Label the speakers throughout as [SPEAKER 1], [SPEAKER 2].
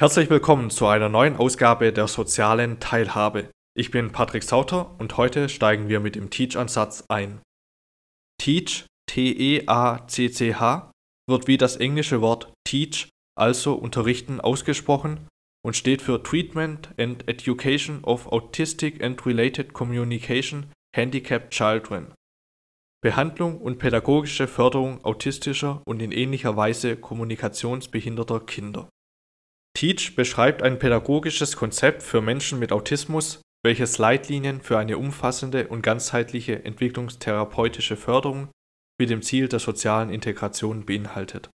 [SPEAKER 1] Herzlich willkommen zu einer neuen Ausgabe der sozialen Teilhabe. Ich bin Patrick Sauter und heute steigen wir mit dem Teach-Ansatz ein. Teach, T-E-A-C-C-H, wird wie das englische Wort teach, also unterrichten, ausgesprochen und steht für Treatment and Education of Autistic and Related Communication Handicapped Children. Behandlung und pädagogische Förderung autistischer und in ähnlicher Weise kommunikationsbehinderter Kinder. Teach beschreibt ein pädagogisches Konzept für Menschen mit Autismus, welches Leitlinien für eine umfassende und ganzheitliche entwicklungstherapeutische Förderung mit dem Ziel der sozialen Integration beinhaltet.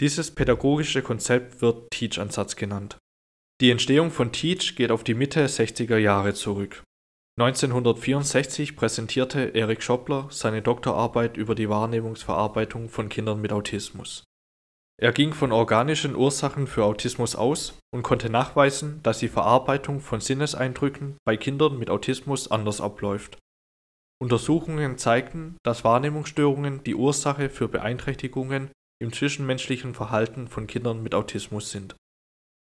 [SPEAKER 1] Dieses pädagogische Konzept wird Teach-Ansatz genannt. Die Entstehung von Teach geht auf die Mitte 60er Jahre zurück. 1964 präsentierte Eric Schoppler seine Doktorarbeit über die Wahrnehmungsverarbeitung von Kindern mit Autismus. Er ging von organischen Ursachen für Autismus aus und konnte nachweisen, dass die Verarbeitung von Sinneseindrücken bei Kindern mit Autismus anders abläuft. Untersuchungen zeigten, dass Wahrnehmungsstörungen die Ursache für Beeinträchtigungen im zwischenmenschlichen Verhalten von Kindern mit Autismus sind.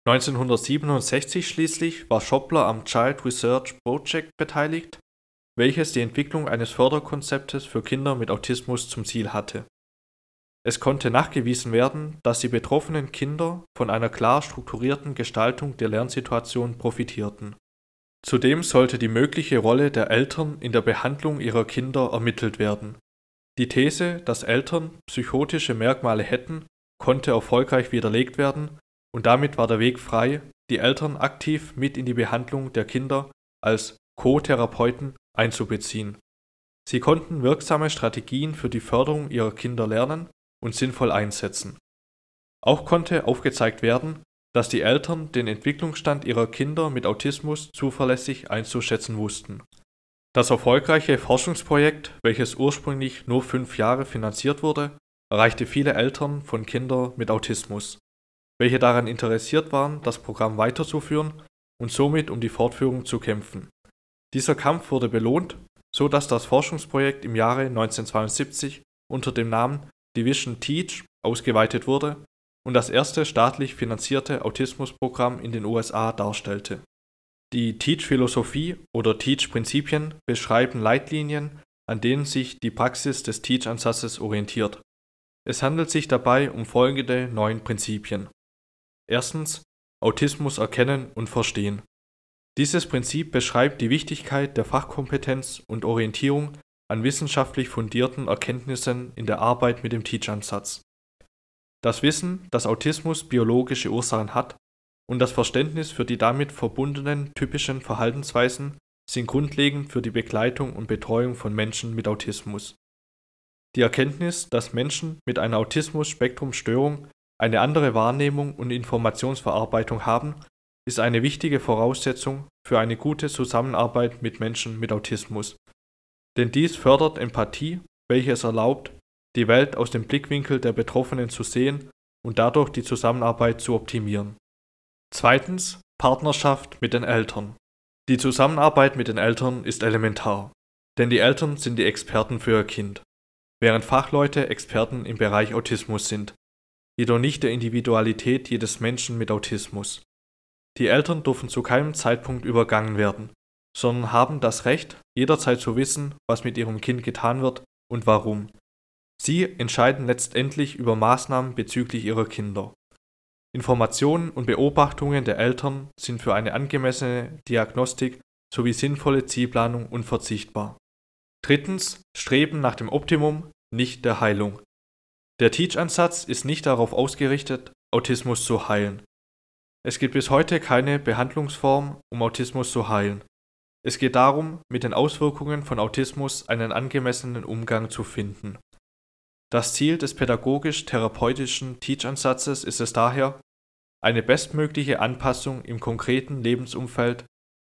[SPEAKER 1] 1967 schließlich war Schoppler am Child Research Project beteiligt, welches die Entwicklung eines Förderkonzeptes für Kinder mit Autismus zum Ziel hatte es konnte nachgewiesen werden, dass die betroffenen Kinder von einer klar strukturierten Gestaltung der Lernsituation profitierten. Zudem sollte die mögliche Rolle der Eltern in der Behandlung ihrer Kinder ermittelt werden. Die These, dass Eltern psychotische Merkmale hätten, konnte erfolgreich widerlegt werden und damit war der Weg frei, die Eltern aktiv mit in die Behandlung der Kinder als Co-Therapeuten einzubeziehen. Sie konnten wirksame Strategien für die Förderung ihrer Kinder lernen und sinnvoll einsetzen. Auch konnte aufgezeigt werden, dass die Eltern den Entwicklungsstand ihrer Kinder mit Autismus zuverlässig einzuschätzen wussten. Das erfolgreiche Forschungsprojekt, welches ursprünglich nur fünf Jahre finanziert wurde, erreichte viele Eltern von Kindern mit Autismus, welche daran interessiert waren, das Programm weiterzuführen und somit um die Fortführung zu kämpfen. Dieser Kampf wurde belohnt, so dass das Forschungsprojekt im Jahre 1972 unter dem Namen Division Teach ausgeweitet wurde und das erste staatlich finanzierte Autismusprogramm in den USA darstellte. Die Teach-Philosophie oder Teach-Prinzipien beschreiben Leitlinien, an denen sich die Praxis des Teach-Ansatzes orientiert. Es handelt sich dabei um folgende neun Prinzipien. Erstens Autismus erkennen und verstehen. Dieses Prinzip beschreibt die Wichtigkeit der Fachkompetenz und Orientierung an wissenschaftlich fundierten Erkenntnissen in der Arbeit mit dem Teach-Ansatz. Das Wissen, dass Autismus biologische Ursachen hat, und das Verständnis für die damit verbundenen typischen Verhaltensweisen sind grundlegend für die Begleitung und Betreuung von Menschen mit Autismus. Die Erkenntnis, dass Menschen mit einer Autismus-Spektrum-Störung eine andere Wahrnehmung und Informationsverarbeitung haben, ist eine wichtige Voraussetzung für eine gute Zusammenarbeit mit Menschen mit Autismus denn dies fördert Empathie, welche es erlaubt, die Welt aus dem Blickwinkel der Betroffenen zu sehen und dadurch die Zusammenarbeit zu optimieren. Zweitens Partnerschaft mit den Eltern. Die Zusammenarbeit mit den Eltern ist elementar, denn die Eltern sind die Experten für ihr Kind, während Fachleute Experten im Bereich Autismus sind, jedoch nicht der Individualität jedes Menschen mit Autismus. Die Eltern dürfen zu keinem Zeitpunkt übergangen werden, sondern haben das Recht, jederzeit zu wissen, was mit ihrem Kind getan wird und warum. Sie entscheiden letztendlich über Maßnahmen bezüglich ihrer Kinder. Informationen und Beobachtungen der Eltern sind für eine angemessene Diagnostik sowie sinnvolle Zielplanung unverzichtbar. Drittens Streben nach dem Optimum, nicht der Heilung. Der Teach-Ansatz ist nicht darauf ausgerichtet, Autismus zu heilen. Es gibt bis heute keine Behandlungsform, um Autismus zu heilen. Es geht darum, mit den Auswirkungen von Autismus einen angemessenen Umgang zu finden. Das Ziel des pädagogisch-therapeutischen Teach-Ansatzes ist es daher, eine bestmögliche Anpassung im konkreten Lebensumfeld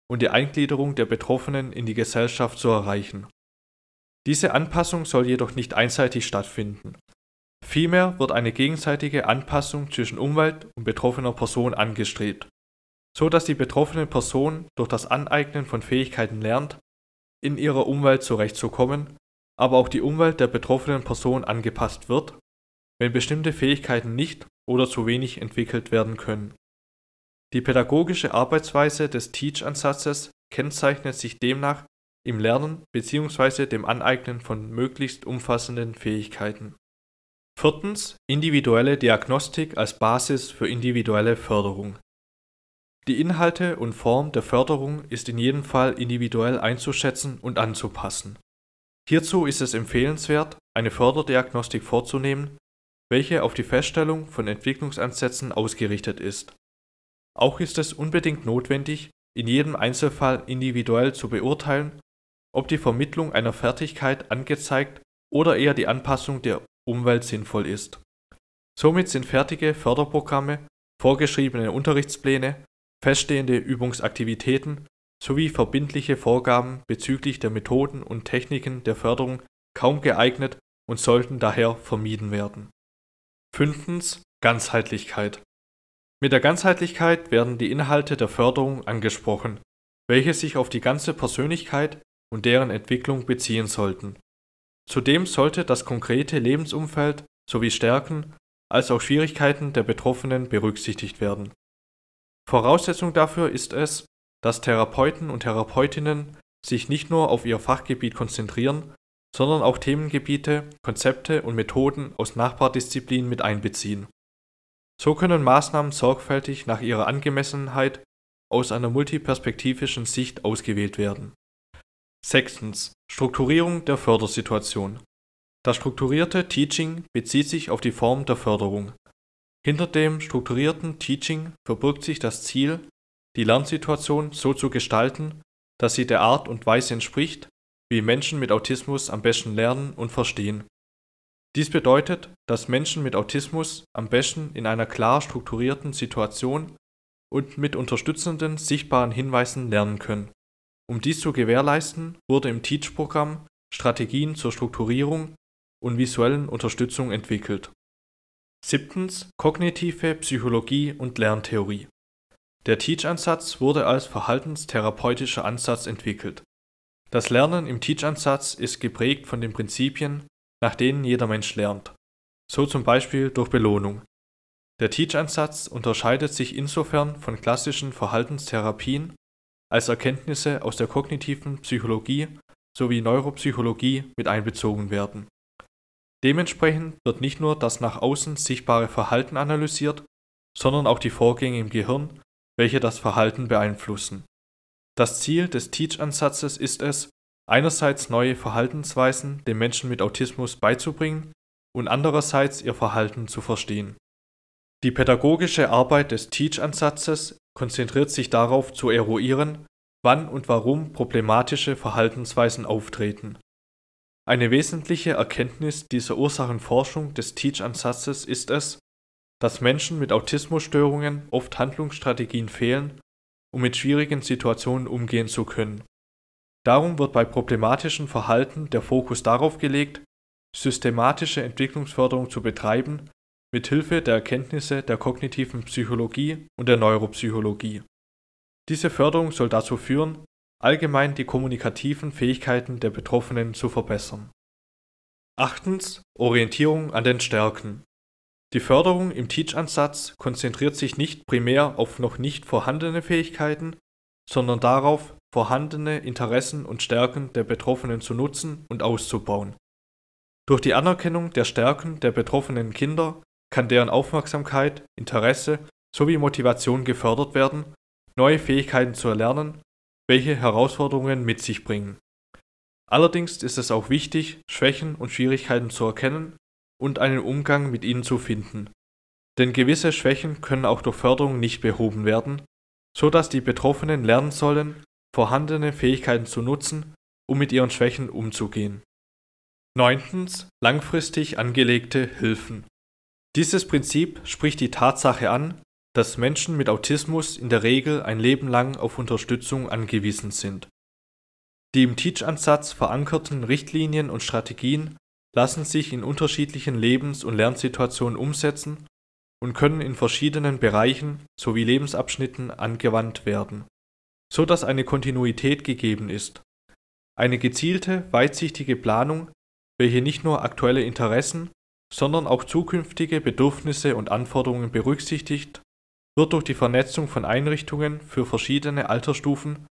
[SPEAKER 1] und die Eingliederung der Betroffenen in die Gesellschaft zu erreichen. Diese Anpassung soll jedoch nicht einseitig stattfinden. Vielmehr wird eine gegenseitige Anpassung zwischen Umwelt und betroffener Person angestrebt so dass die betroffene Person durch das Aneignen von Fähigkeiten lernt, in ihrer Umwelt zurechtzukommen, aber auch die Umwelt der betroffenen Person angepasst wird, wenn bestimmte Fähigkeiten nicht oder zu wenig entwickelt werden können. Die pädagogische Arbeitsweise des Teach-Ansatzes kennzeichnet sich demnach im Lernen bzw. dem Aneignen von möglichst umfassenden Fähigkeiten. Viertens individuelle Diagnostik als Basis für individuelle Förderung. Die Inhalte und Form der Förderung ist in jedem Fall individuell einzuschätzen und anzupassen. Hierzu ist es empfehlenswert, eine Förderdiagnostik vorzunehmen, welche auf die Feststellung von Entwicklungsansätzen ausgerichtet ist. Auch ist es unbedingt notwendig, in jedem Einzelfall individuell zu beurteilen, ob die Vermittlung einer Fertigkeit angezeigt oder eher die Anpassung der Umwelt sinnvoll ist. Somit sind fertige Förderprogramme, vorgeschriebene Unterrichtspläne, feststehende Übungsaktivitäten sowie verbindliche Vorgaben bezüglich der Methoden und Techniken der Förderung kaum geeignet und sollten daher vermieden werden. Fünftens Ganzheitlichkeit. Mit der Ganzheitlichkeit werden die Inhalte der Förderung angesprochen, welche sich auf die ganze Persönlichkeit und deren Entwicklung beziehen sollten. Zudem sollte das konkrete Lebensumfeld sowie Stärken als auch Schwierigkeiten der Betroffenen berücksichtigt werden. Voraussetzung dafür ist es, dass Therapeuten und Therapeutinnen sich nicht nur auf ihr Fachgebiet konzentrieren, sondern auch Themengebiete, Konzepte und Methoden aus Nachbardisziplinen mit einbeziehen. So können Maßnahmen sorgfältig nach ihrer Angemessenheit aus einer multiperspektivischen Sicht ausgewählt werden Sechstens. Strukturierung der Fördersituation. Das strukturierte Teaching bezieht sich auf die Form der Förderung. Hinter dem strukturierten Teaching verbirgt sich das Ziel, die Lernsituation so zu gestalten, dass sie der Art und Weise entspricht, wie Menschen mit Autismus am besten lernen und verstehen. Dies bedeutet, dass Menschen mit Autismus am besten in einer klar strukturierten Situation und mit unterstützenden sichtbaren Hinweisen lernen können um dies zu gewährleisten, wurde im Teach-Programm Strategien zur Strukturierung und visuellen Unterstützung entwickelt. Siebtens Kognitive Psychologie und Lerntheorie. Der Teach-Ansatz wurde als verhaltenstherapeutischer Ansatz entwickelt. Das Lernen im Teach-Ansatz ist geprägt von den Prinzipien, nach denen jeder Mensch lernt, so zum Beispiel durch Belohnung. Der Teach-Ansatz unterscheidet sich insofern von klassischen Verhaltenstherapien, als Erkenntnisse aus der kognitiven Psychologie sowie Neuropsychologie mit einbezogen werden. Dementsprechend wird nicht nur das nach außen sichtbare Verhalten analysiert, sondern auch die Vorgänge im Gehirn, welche das Verhalten beeinflussen. Das Ziel des Teach-Ansatzes ist es, einerseits neue Verhaltensweisen den Menschen mit Autismus beizubringen und andererseits ihr Verhalten zu verstehen. Die pädagogische Arbeit des Teach-Ansatzes konzentriert sich darauf zu eruieren, wann und warum problematische Verhaltensweisen auftreten. Eine wesentliche Erkenntnis dieser Ursachenforschung des Teach-Ansatzes ist es, dass Menschen mit Autismusstörungen oft Handlungsstrategien fehlen, um mit schwierigen Situationen umgehen zu können. Darum wird bei problematischen Verhalten der Fokus darauf gelegt, systematische Entwicklungsförderung zu betreiben mit Hilfe der Erkenntnisse der kognitiven Psychologie und der Neuropsychologie. Diese Förderung soll dazu führen, allgemein die kommunikativen Fähigkeiten der Betroffenen zu verbessern. Achtens Orientierung an den Stärken. Die Förderung im Teach-Ansatz konzentriert sich nicht primär auf noch nicht vorhandene Fähigkeiten, sondern darauf, vorhandene Interessen und Stärken der Betroffenen zu nutzen und auszubauen. Durch die Anerkennung der Stärken der betroffenen Kinder kann deren Aufmerksamkeit, Interesse sowie Motivation gefördert werden, neue Fähigkeiten zu erlernen, welche Herausforderungen mit sich bringen. Allerdings ist es auch wichtig, Schwächen und Schwierigkeiten zu erkennen und einen Umgang mit ihnen zu finden. Denn gewisse Schwächen können auch durch Förderung nicht behoben werden, so dass die Betroffenen lernen sollen, vorhandene Fähigkeiten zu nutzen, um mit ihren Schwächen umzugehen. Neuntens langfristig angelegte Hilfen. Dieses Prinzip spricht die Tatsache an, dass Menschen mit Autismus in der Regel ein Leben lang auf Unterstützung angewiesen sind. Die im Teach-Ansatz verankerten Richtlinien und Strategien lassen sich in unterschiedlichen Lebens- und Lernsituationen umsetzen und können in verschiedenen Bereichen sowie Lebensabschnitten angewandt werden, so dass eine Kontinuität gegeben ist. Eine gezielte, weitsichtige Planung, welche nicht nur aktuelle Interessen, sondern auch zukünftige Bedürfnisse und Anforderungen berücksichtigt wird durch die Vernetzung von Einrichtungen für verschiedene Altersstufen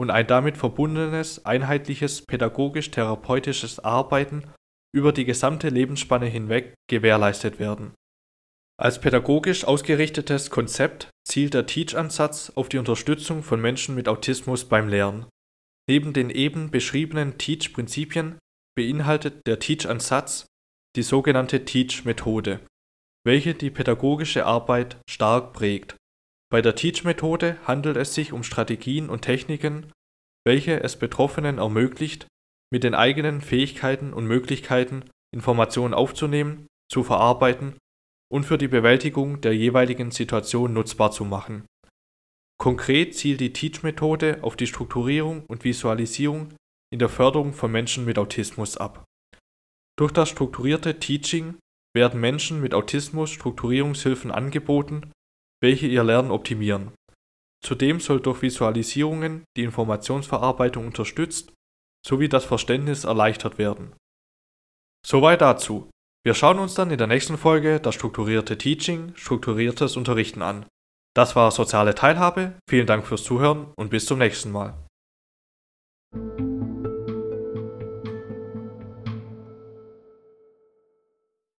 [SPEAKER 1] und ein damit verbundenes einheitliches pädagogisch-therapeutisches Arbeiten über die gesamte Lebensspanne hinweg gewährleistet werden. Als pädagogisch ausgerichtetes Konzept zielt der Teach-Ansatz auf die Unterstützung von Menschen mit Autismus beim Lernen. Neben den eben beschriebenen Teach-Prinzipien beinhaltet der Teach-Ansatz die sogenannte Teach-Methode, welche die pädagogische Arbeit stark prägt. Bei der Teach-Methode handelt es sich um Strategien und Techniken, welche es Betroffenen ermöglicht, mit den eigenen Fähigkeiten und Möglichkeiten Informationen aufzunehmen, zu verarbeiten und für die Bewältigung der jeweiligen Situation nutzbar zu machen. Konkret zielt die Teach-Methode auf die Strukturierung und Visualisierung in der Förderung von Menschen mit Autismus ab. Durch das strukturierte Teaching werden Menschen mit Autismus Strukturierungshilfen angeboten, welche ihr Lernen optimieren. Zudem soll durch Visualisierungen die Informationsverarbeitung unterstützt sowie das Verständnis erleichtert werden. Soweit dazu. Wir schauen uns dann in der nächsten Folge das strukturierte Teaching, strukturiertes Unterrichten an. Das war soziale Teilhabe, vielen Dank fürs Zuhören und bis zum nächsten Mal.